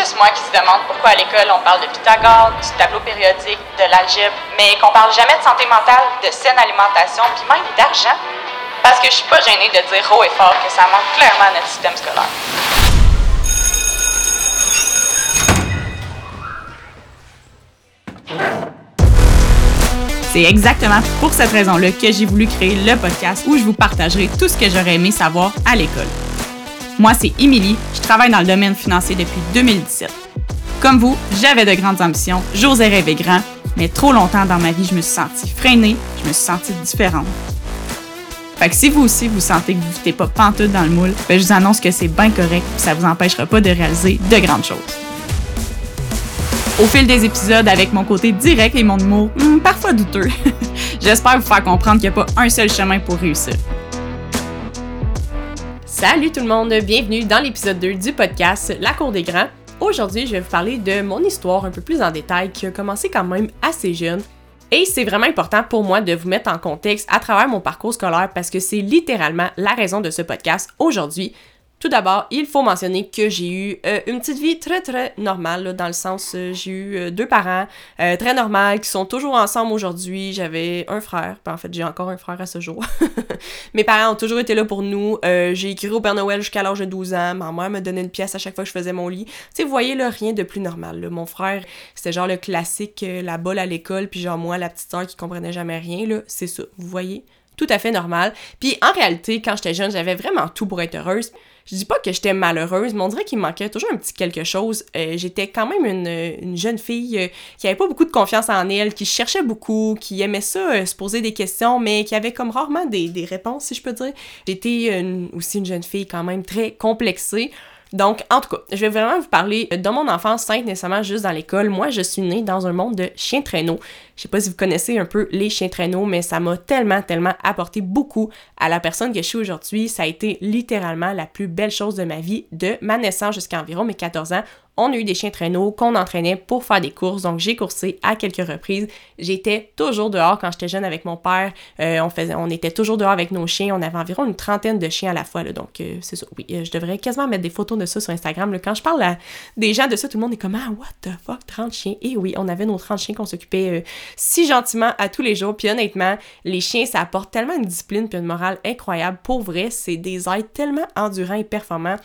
juste moi qui se demande pourquoi à l'école on parle de Pythagore, du tableau périodique, de l'algèbre, mais qu'on parle jamais de santé mentale, de saine alimentation, puis même d'argent. Parce que je suis pas gênée de dire haut et fort que ça manque clairement à notre système scolaire. C'est exactement pour cette raison-là que j'ai voulu créer le podcast où je vous partagerai tout ce que j'aurais aimé savoir à l'école. Moi, c'est Émilie, je travaille dans le domaine financier depuis 2017. Comme vous, j'avais de grandes ambitions, j'osais rêver grand, mais trop longtemps dans ma vie, je me suis sentie freinée, je me suis sentie différente. Fait que si vous aussi vous sentez que vous n'êtes pas pantoute dans le moule, ben je vous annonce que c'est bien correct et ça vous empêchera pas de réaliser de grandes choses. Au fil des épisodes, avec mon côté direct et mon humour hmm, parfois douteux, j'espère vous faire comprendre qu'il n'y a pas un seul chemin pour réussir. Salut tout le monde, bienvenue dans l'épisode 2 du podcast La Cour des Grands. Aujourd'hui, je vais vous parler de mon histoire un peu plus en détail qui a commencé quand même assez jeune et c'est vraiment important pour moi de vous mettre en contexte à travers mon parcours scolaire parce que c'est littéralement la raison de ce podcast aujourd'hui. Tout d'abord, il faut mentionner que j'ai eu euh, une petite vie très très normale, dans le sens, euh, j'ai eu euh, deux parents très normaux qui sont toujours ensemble aujourd'hui. J'avais un frère, en fait j'ai encore un frère à ce jour. Mes parents ont toujours été là pour nous. j'ai écrit au Père Noël jusqu'à l'âge de 12 ans. Ma mère me donnait une pièce à chaque fois que je faisais mon lit. Tu sais, vous voyez là, rien de plus normal. Mon frère, c'était genre le classique, la bolle à l'école, puis genre moi, la petite soeur qui comprenait jamais rien, là, c'est ça, vous voyez? Tout à fait normal. Puis en réalité, quand j'étais jeune, j'avais vraiment tout pour être heureuse. Je dis pas que j'étais malheureuse, mais on dirait qu'il manquait toujours un petit quelque chose. Euh, j'étais quand même une, jeune fille euh, qui avait pas beaucoup de confiance en elle, qui cherchait beaucoup, qui aimait ça, euh, se poser des questions, mais qui avait comme rarement des réponses, si je peux dire. J'étais aussi une jeune fille quand même très complexée. Donc, en tout cas, je vais vraiment vous parler de mon enfance sans nécessairement juste dans l'école. Moi, je suis née dans un monde de chiens traîneaux. Je sais pas si vous connaissez un peu les chiens traîneaux, mais ça m'a tellement, tellement apporté beaucoup à la personne que je suis aujourd'hui. Ça a été littéralement la plus belle chose de ma vie, de ma naissance jusqu'à environ mes 14 ans on a eu des chiens traîneaux qu'on entraînait pour faire des courses. Donc, j'ai coursé à quelques reprises. J'étais toujours dehors quand j'étais jeune avec mon père. Euh, on, faisait, on était toujours dehors avec nos chiens. On avait environ une trentaine de chiens à la fois. Donc, euh, c'est ça. Oui, euh, je devrais quasiment mettre des photos de ça sur Instagram. Quand je parle à des gens de ça, tout le monde est comme Ah, what the fuck, 30 chiens. Et oui, on avait nos 30 chiens qu'on s'occupait si gentiment à tous les jours. Puis honnêtement, les chiens, ça apporte tellement une discipline puis une morale incroyable. Pour vrai, c'est des êtres tellement endurants et performants.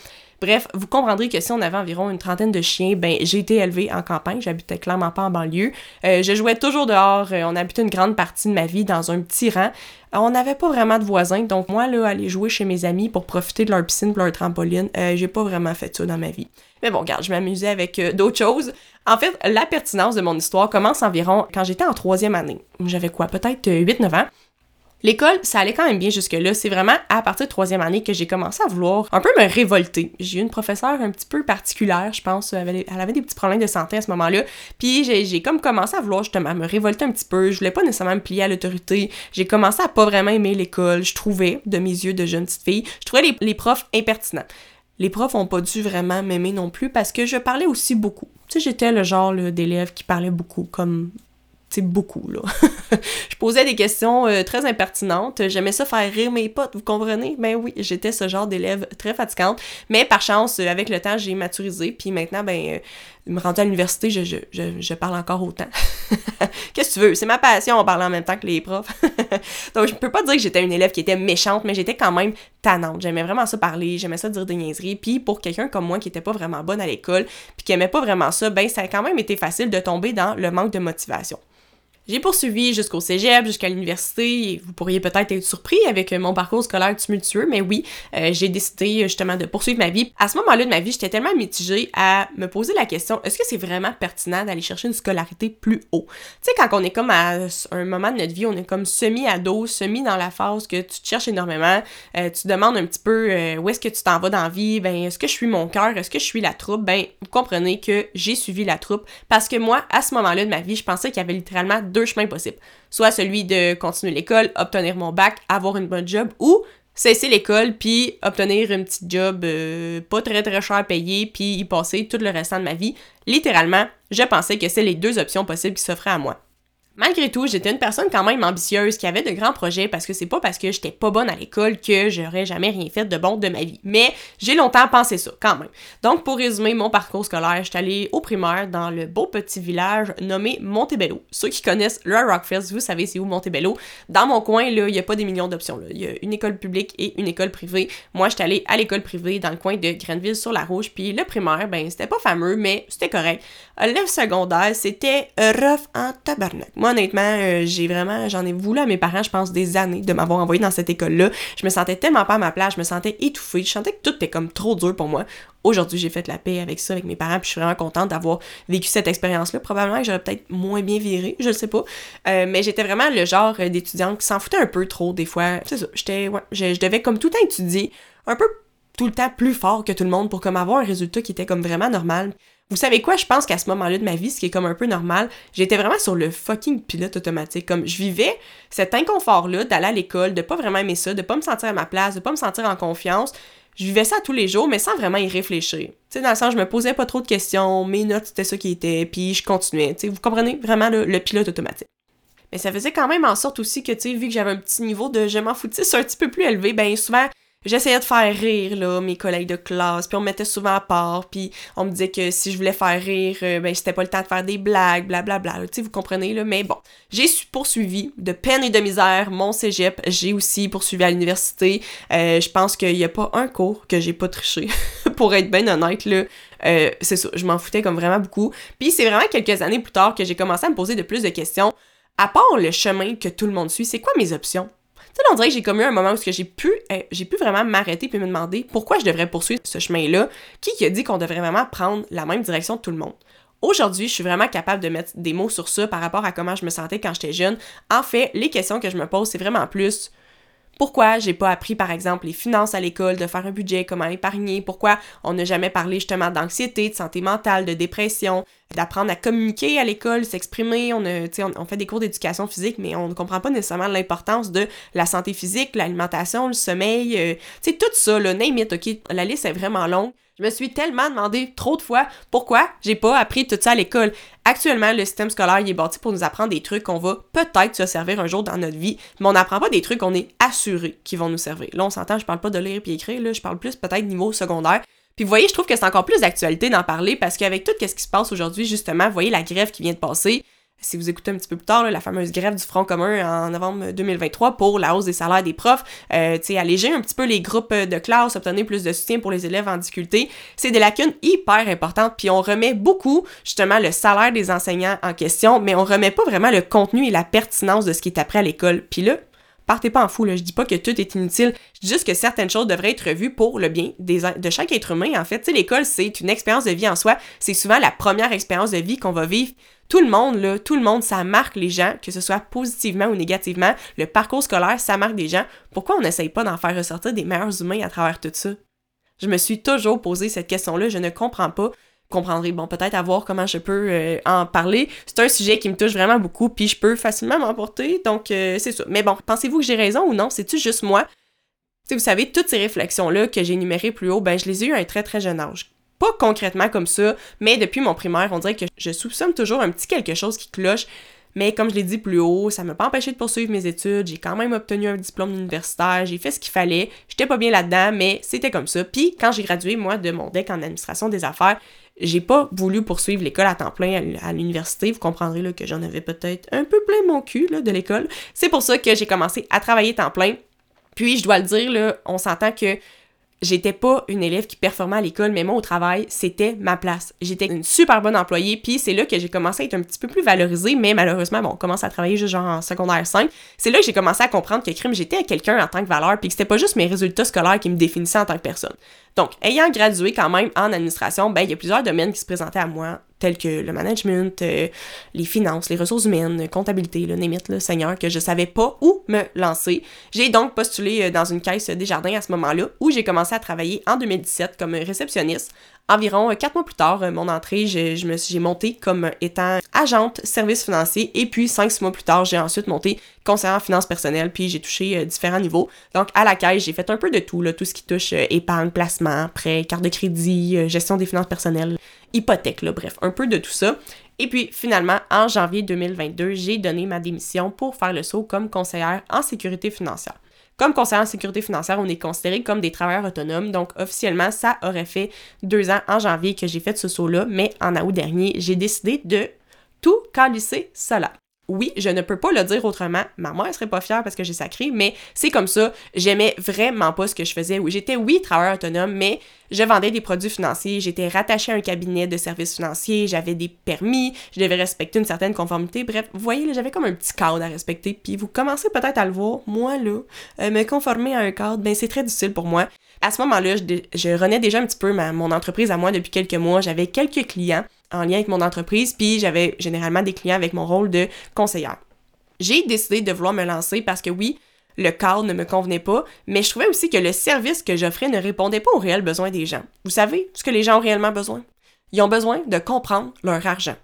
Bref, vous comprendrez que si on avait environ une trentaine de chiens, ben j'ai été élevée en campagne, j'habitais clairement pas en banlieue. Euh, je jouais toujours dehors, euh, on habitait une grande partie de ma vie dans un petit rang. Euh, on n'avait pas vraiment de voisins, donc moi, là, aller jouer chez mes amis pour profiter de leur piscine, de leur trampoline, j'ai pas vraiment fait ça dans ma vie. Mais bon, regarde, je m'amusais avec d'autres choses. En fait, la pertinence de mon histoire commence environ quand j'étais en troisième année. J'avais quoi, peut-être 8-9 ans. L'école, ça allait quand même bien jusque-là. C'est vraiment à partir de troisième année que j'ai commencé à vouloir un peu me révolter. J'ai eu une professeure un petit peu particulière, je pense. Elle avait, des petits problèmes de santé à ce moment-là. Puis j'ai comme commencé à vouloir justement me révolter un petit peu. Je voulais pas nécessairement me plier à l'autorité. J'ai commencé à pas vraiment aimer l'école. Je trouvais, de mes yeux de jeune petite fille, je trouvais les, profs impertinents. Les profs ont pas dû vraiment m'aimer non plus parce que je parlais aussi beaucoup. Tu sais, j'étais le genre d'élève qui parlait beaucoup, comme beaucoup, là. je posais des questions euh, très impertinentes. J'aimais ça faire rire mes potes, vous comprenez? Ben oui, j'étais ce genre d'élève très fatigante. Mais par chance, euh, avec le temps, j'ai maturisé. Puis maintenant, ben, euh, me rendre à l'université, je, je, je, parle encore autant. Qu'est-ce que tu veux? C'est ma passion, on parle en même temps que les profs. Donc, je peux pas dire que j'étais une élève qui était méchante, mais j'étais quand même tannante. J'aimais vraiment ça parler, j'aimais ça dire des niaiseries. Puis pour quelqu'un comme moi qui était pas vraiment bonne à l'école, puis qui aimait pas vraiment ça, ben ça a quand même été facile de tomber dans le manque de motivation. J'ai poursuivi jusqu'au cégep, jusqu'à l'université. Vous pourriez peut-être être surpris avec euh, mon parcours scolaire tumultueux, mais oui, euh, j'ai décidé euh, justement de poursuivre ma vie. À ce moment-là de ma vie, j'étais tellement mitigée à me poser la question est-ce que c'est vraiment pertinent d'aller chercher une scolarité plus haut? Tu sais, quand on est comme à un moment de notre vie, on est comme semi-ado, semi dans la phase que tu te cherches énormément, tu te demandes un petit peu où est-ce que tu t'en vas dans la vie, ben est-ce que je suis mon cœur, est-ce que je suis la troupe? Ben, vous comprenez que j'ai suivi la troupe parce que moi, à ce moment-là de ma vie, je pensais qu'il y avait littéralement deux chemins possibles. Soit celui de continuer l'école, obtenir mon bac, avoir une bonne job, ou cesser l'école puis obtenir une petite job euh, pas très très cher payé puis y passer tout le restant de ma vie. Littéralement, je pensais que c'est les deux options possibles qui s'offraient à moi. Malgré tout, j'étais une personne quand même ambitieuse qui avait de grands projets parce que c'est pas parce que j'étais pas bonne à l'école que j'aurais jamais rien fait de bon de ma vie. Mais j'ai longtemps pensé ça quand même. Donc pour résumer mon parcours scolaire, j'étais allée au primaire dans le beau petit village nommé Montebello. Ceux qui connaissent le Rockfest, vous savez c'est où Montebello. Dans mon coin là, il y a pas des millions d'options. Il y a une école publique et une école privée. Moi, j'étais allée à l'école privée dans le coin de Grenville sur la Rouge, puis le primaire, ben c'était pas fameux mais c'était correct. Le secondaire, c'était rough en tabarnak honnêtement, euh, j'ai vraiment, j'en ai voulu à mes parents, je pense, des années de m'avoir envoyé dans cette école-là. Je me sentais tellement pas à ma place, je me sentais étouffée, je sentais que tout était comme trop dur pour moi. Aujourd'hui, j'ai fait la paix avec ça, avec mes parents, puis je suis vraiment contente d'avoir vécu cette expérience-là. Probablement que j'aurais peut-être moins bien viré, je ne sais pas. Euh, mais j'étais vraiment le genre d'étudiante qui s'en foutait un peu trop des fois. C'est ça, je, je devais comme tout le temps étudier un peu tout le temps plus fort que tout le monde pour comme avoir un résultat qui était comme vraiment normal. Vous savez quoi, je pense qu'à ce moment-là de ma vie, ce qui est comme un peu normal, j'étais vraiment sur le fucking pilote automatique. Comme je vivais cet inconfort-là d'aller à l'école, de pas vraiment aimer ça, de pas me sentir à ma place, de pas me sentir en confiance. Je vivais ça tous les jours, mais sans vraiment y réfléchir. Tu sais, dans le sens, je me posais pas trop de questions, mes notes, c'était ça qui était, puis je continuais. Tu sais, vous comprenez vraiment le, pilote automatique. Mais ça faisait quand même en sorte aussi que, tu sais, vu que j'avais un petit niveau de je m'en foutisse un petit peu plus élevé, ben souvent, j'essayais de faire rire là, mes collègues de classe, puis on me mettait souvent à part, puis on me disait que si je voulais faire rire, euh, ben c'était pas le temps de faire des blagues, blablabla. Tu sais, vous comprenez là, mais bon, j'ai poursuivi de peine et de misère mon cégep. J'ai aussi poursuivi à l'université. Euh, je pense qu'il y a pas un cours que j'ai pas triché, pour être bien honnête là. Euh, c'est ça, je m'en foutais comme vraiment beaucoup. Puis c'est vraiment quelques années plus tard que j'ai commencé à me poser de plus de questions. À part le chemin que tout le monde suit, c'est quoi mes options? Sais, on dirait que j'ai comme un moment où j'ai pu, eh, j'ai pu vraiment m'arrêter puis me demander pourquoi je devrais poursuivre ce chemin-là. Qui a dit qu'on devrait vraiment prendre la même direction que tout le monde? Aujourd'hui, je suis vraiment capable de mettre des mots sur ça par rapport à comment je me sentais quand j'étais jeune. En fait, les questions que je me pose, c'est vraiment plus pourquoi j'ai pas appris, par exemple, les finances à l'école, de faire un budget, comment épargner, pourquoi on n'a jamais parlé justement d'anxiété, de santé mentale, de dépression, d'apprendre à communiquer à l'école, s'exprimer, on, fait des cours d'éducation physique, mais on ne comprend pas nécessairement l'importance de la santé physique, l'alimentation, le sommeil, euh, tu sais, tout ça, là, name it, ok, la liste est vraiment longue. Je me suis tellement demandé trop de fois pourquoi j'ai pas appris tout ça à l'école. Actuellement, le système scolaire est bâti pour nous apprendre des trucs qu'on va peut-être se servir un jour dans notre vie, mais on n'apprend pas des trucs qu'on est assuré qui vont nous servir. Là, on s'entend, je parle pas de lire et écrire, là, je parle plus peut-être niveau secondaire. Puis vous voyez, je trouve que c'est encore plus d'actualité d'en parler parce qu'avec tout ce qui se passe aujourd'hui, justement, vous voyez la grève qui vient de passer, si vous écoutez un petit peu plus tard, la fameuse grève du Front commun en novembre 2023 pour la hausse des salaires des profs, euh, alléger un petit peu les groupes de classe, obtenir plus de soutien pour les élèves en difficulté, c'est des lacunes hyper importantes, puis on remet beaucoup, justement, le salaire des enseignants en question, mais on remet pas vraiment le contenu et la pertinence de ce qui est appris à l'école. Puis là, partez pas en fou. Je dis pas que tout est inutile. Je dis juste que certaines choses devraient être revues pour le bien de chaque être humain, en fait. L'école, c'est une expérience de vie en soi. C'est souvent la première expérience de vie qu'on va vivre tout le monde, là, tout le monde, ça marque les gens, que ce soit positivement ou négativement. Le parcours scolaire, ça marque des gens. Pourquoi on n'essaye pas d'en faire ressortir des meilleurs humains à travers tout ça? Je me suis toujours posé cette question-là, je ne comprends pas. Comprendrez, bon, peut-être à voir comment je peux euh, en parler. C'est un sujet qui me touche vraiment beaucoup, puis je peux facilement m'emporter, donc euh, c'est ça. Mais bon, pensez-vous que j'ai raison ou non? C'est-tu juste moi? Si vous savez, toutes ces réflexions-là que j'ai énumérées plus haut, ben je les ai eues à un très très jeune âge. Pas concrètement comme ça, mais depuis mon primaire, on dirait que je soupçonne toujours un petit quelque chose qui cloche. Mais comme je l'ai dit plus haut, ça m'a pas empêché de poursuivre mes études. J'ai quand même obtenu un diplôme universitaire. J'ai fait ce qu'il fallait. J'étais pas bien là-dedans, mais c'était comme ça. Puis quand j'ai gradué, moi, de mon DEC en administration des affaires, j'ai pas voulu poursuivre l'école à temps plein à l'université. Vous comprendrez là, que j'en avais peut-être un peu plein mon cul de l'école. C'est pour ça que j'ai commencé à travailler temps plein. Puis je dois le dire, là, on s'entend que j'étais pas une élève qui performait à l'école, mais moi au travail, c'était ma place. J'étais une super bonne employée, puis c'est là que j'ai commencé à être un petit peu plus valorisée, mais malheureusement, bon, on commence à travailler juste genre en secondaire 5. C'est là que j'ai commencé à comprendre que crime, j'étais quelqu'un en tant que valeur, puis que c'était pas juste mes résultats scolaires qui me définissaient en tant que personne. Donc, ayant gradué quand même en administration, ben il y a plusieurs domaines qui se présentaient à moi tels que le management, euh, les finances, les ressources humaines, comptabilité, le némite, le seigneur, que je savais pas où me lancer. J'ai donc postulé euh, dans une caisse des jardins à ce moment-là, où j'ai commencé à travailler en 2017 comme réceptionniste Environ euh, quatre mois plus tard, mon entrée, j'ai monté comme étant agente service financier et puis cinq, six mois plus tard, j'ai ensuite monté conseillère en finances personnelles puis j'ai touché euh, différents niveaux. Donc à la caisse, j'ai fait un peu de tout, là, tout ce qui touche épargne, placement, prêt, carte de crédit, gestion des finances personnelles, hypothèque, là, bref, un peu de tout ça. Et puis finalement, en janvier 2022, j'ai donné ma démission pour faire le saut comme conseillère en sécurité financière. Comme conseillère en sécurité financière, on est considéré comme des travailleurs autonomes. Donc, officiellement, ça aurait fait deux ans en janvier que j'ai fait ce saut-là. Mais en août dernier, j'ai décidé de tout calisser cela. Oui, je ne peux pas le dire autrement. Ma mère serait pas fière parce que j'ai sacré, mais c'est comme ça. J'aimais vraiment pas ce que je faisais. J'étais, oui, travailleur autonome, mais je vendais des produits financiers. J'étais rattachée à un cabinet de services financiers. J'avais des permis. Je devais respecter une certaine conformité. Bref, vous voyez, j'avais comme un petit cadre à respecter. Puis vous commencez peut-être à le voir. Moi, là, euh, me conformer à un cadre, ben c'est très difficile pour moi. À ce moment-là, je, renais déjà un petit peu mon entreprise à moi depuis quelques mois. J'avais quelques clients en lien avec mon entreprise, puis j'avais généralement des clients avec mon rôle de conseillère. J'ai décidé de vouloir me lancer parce que oui, le cadre ne me convenait pas, mais je trouvais aussi que le service que j'offrais ne répondait pas aux réels besoins des gens. Vous savez ce que les gens ont réellement besoin? Ils ont besoin de comprendre leur argent.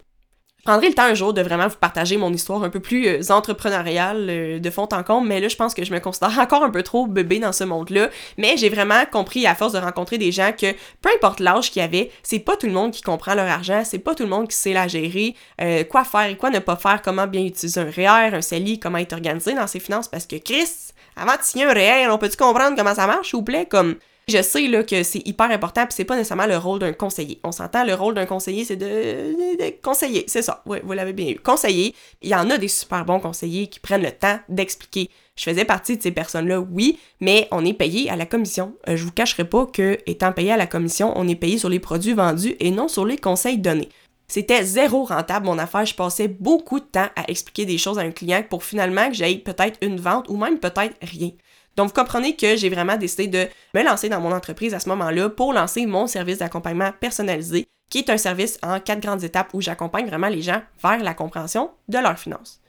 Je prendrai le temps un jour de vraiment vous partager mon histoire un peu plus euh, entrepreneuriale euh, de fond en comble, mais là, je pense que je me considère encore un peu trop bébé dans ce monde-là. Mais j'ai vraiment compris à force de rencontrer des gens que peu importe l'âge qu'il y avait, c'est pas tout le monde qui comprend leur argent, c'est pas tout le monde qui sait la gérer, euh, quoi faire et quoi ne pas faire, comment bien utiliser un REER, un CELI, comment être organisé dans ses finances, parce que Chris, avant de signer un REER, on peut-tu comprendre comment ça marche, s'il vous plaît, comme je sais là, que c'est hyper important, puis c'est pas nécessairement le rôle d'un conseiller. On s'entend, le rôle d'un conseiller, c'est de, conseiller, c'est ça. Oui, vous l'avez bien eu. Conseiller, il y en a des super bons conseillers qui prennent le temps d'expliquer. Je faisais partie de ces personnes-là, oui, mais on est payé à la commission. Euh, je vous cacherai pas que, étant payé à la commission, on est payé sur les produits vendus et non sur les conseils donnés. C'était zéro rentable mon affaire. Je passais beaucoup de temps à expliquer des choses à un client pour finalement que j'aille peut-être une vente ou même peut-être rien. Donc, vous comprenez que j'ai vraiment décidé de me lancer dans mon entreprise à ce moment-là pour lancer mon service d'accompagnement personnalisé, qui est un service en quatre grandes étapes où j'accompagne vraiment les gens vers la compréhension de leurs finances.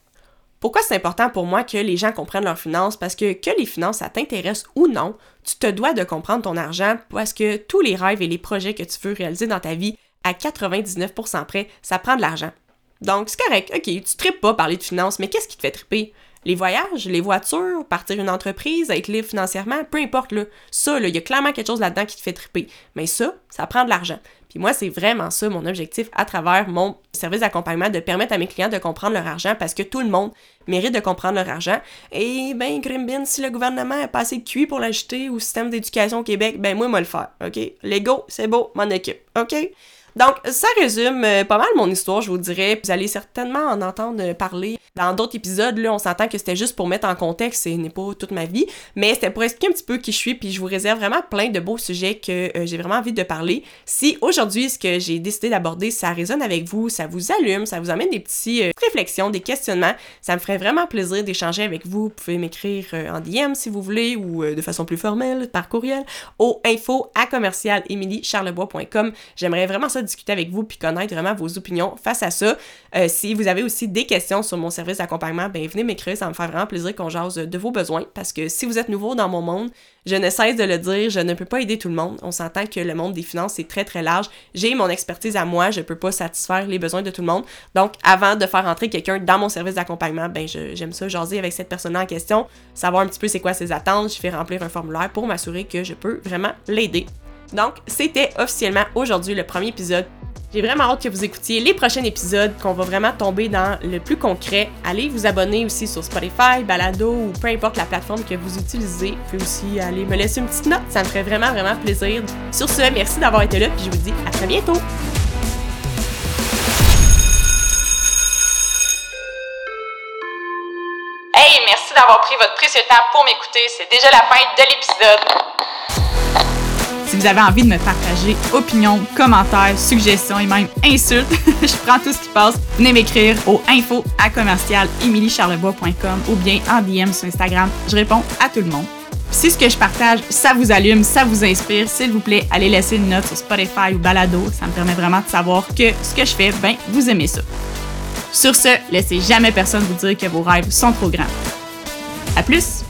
Pourquoi c'est important pour moi que les gens comprennent leurs finances? Parce que que les finances, ça t'intéresse ou non, tu te dois de comprendre ton argent parce que tous les rêves et les projets que tu veux réaliser dans ta vie, à 99% près, ça prend de l'argent. Donc, c'est correct, ok, tu tripes pas parler de finances, mais qu'est-ce qui te fait triper? Les voyages, les voitures, partir une entreprise, être libre financièrement, peu importe, là. Ça, il y a clairement quelque chose là-dedans qui te fait triper. Mais ça, ça prend de l'argent. Puis moi, c'est vraiment ça mon objectif à travers mon service d'accompagnement, de permettre à mes clients de comprendre leur argent parce que tout le monde mérite de comprendre leur argent. Et ben, Grimbin, si le gouvernement a pas assez de cuit pour l'acheter au système d'éducation au Québec, ben moi, moi le faire, OK? Lego, c'est beau, mon équipe, OK? Donc, ça résume euh, pas mal mon histoire, je vous dirais. Vous allez certainement en entendre parler dans d'autres épisodes. Là, on s'entend que c'était juste pour mettre en contexte, ce n'est pas toute ma vie, mais c'était pour expliquer un petit peu qui je suis, puis je vous réserve vraiment plein de beaux sujets que euh, j'ai vraiment envie de parler. Si aujourd'hui, ce que j'ai décidé d'aborder, ça résonne avec vous, ça vous allume, ça vous amène des petites euh, réflexions, des questionnements, ça me ferait vraiment plaisir d'échanger avec vous. Vous pouvez m'écrire en DM si vous voulez, ou de façon plus formelle, par courriel, au info à commercial J'aimerais vraiment ça discuter avec vous puis connaître vraiment vos opinions face à ça. Euh, si vous avez aussi des questions sur mon service d'accompagnement, ben venez m'écrire, ça me fait vraiment plaisir qu'on jase de vos besoins parce que si vous êtes nouveau dans mon monde, je ne cesse de le dire, je ne peux pas aider tout le monde. On s'entend que le monde des finances est très très large. J'ai mon expertise à moi, je peux pas satisfaire les besoins de tout le monde. Donc avant de faire entrer quelqu'un dans mon service d'accompagnement, ben j'aime ça jaser avec cette personne en question, savoir un petit peu c'est quoi ses attentes, je fais remplir un formulaire pour m'assurer que je peux vraiment l'aider. Donc, c'était officiellement aujourd'hui le premier épisode. J'ai vraiment hâte que vous écoutiez les prochains épisodes, qu'on va vraiment tomber dans le plus concret. Allez vous abonner aussi sur Spotify, Balado ou peu importe la plateforme que vous utilisez. Vous aussi aller me laisser une petite note, ça me ferait vraiment, vraiment plaisir. Sur ce, merci d'avoir été là, puis je vous dis à très bientôt! Hey, merci d'avoir pris votre précieux temps pour m'écouter. C'est déjà la fin de l'épisode. Vous avez envie de me partager opinions, commentaires, suggestions et même insultes, je prends tout ce qui passe. Venez m'écrire au info à commercial ou bien en DM sur Instagram. Je réponds à tout le monde. Si ce que je partage, ça vous allume, ça vous inspire, s'il vous plaît, allez laisser une note sur Spotify ou Balado. Ça me permet vraiment de savoir que ce que je fais, ben, vous aimez ça. Sur ce, laissez jamais personne vous dire que vos rêves sont trop grands. À plus!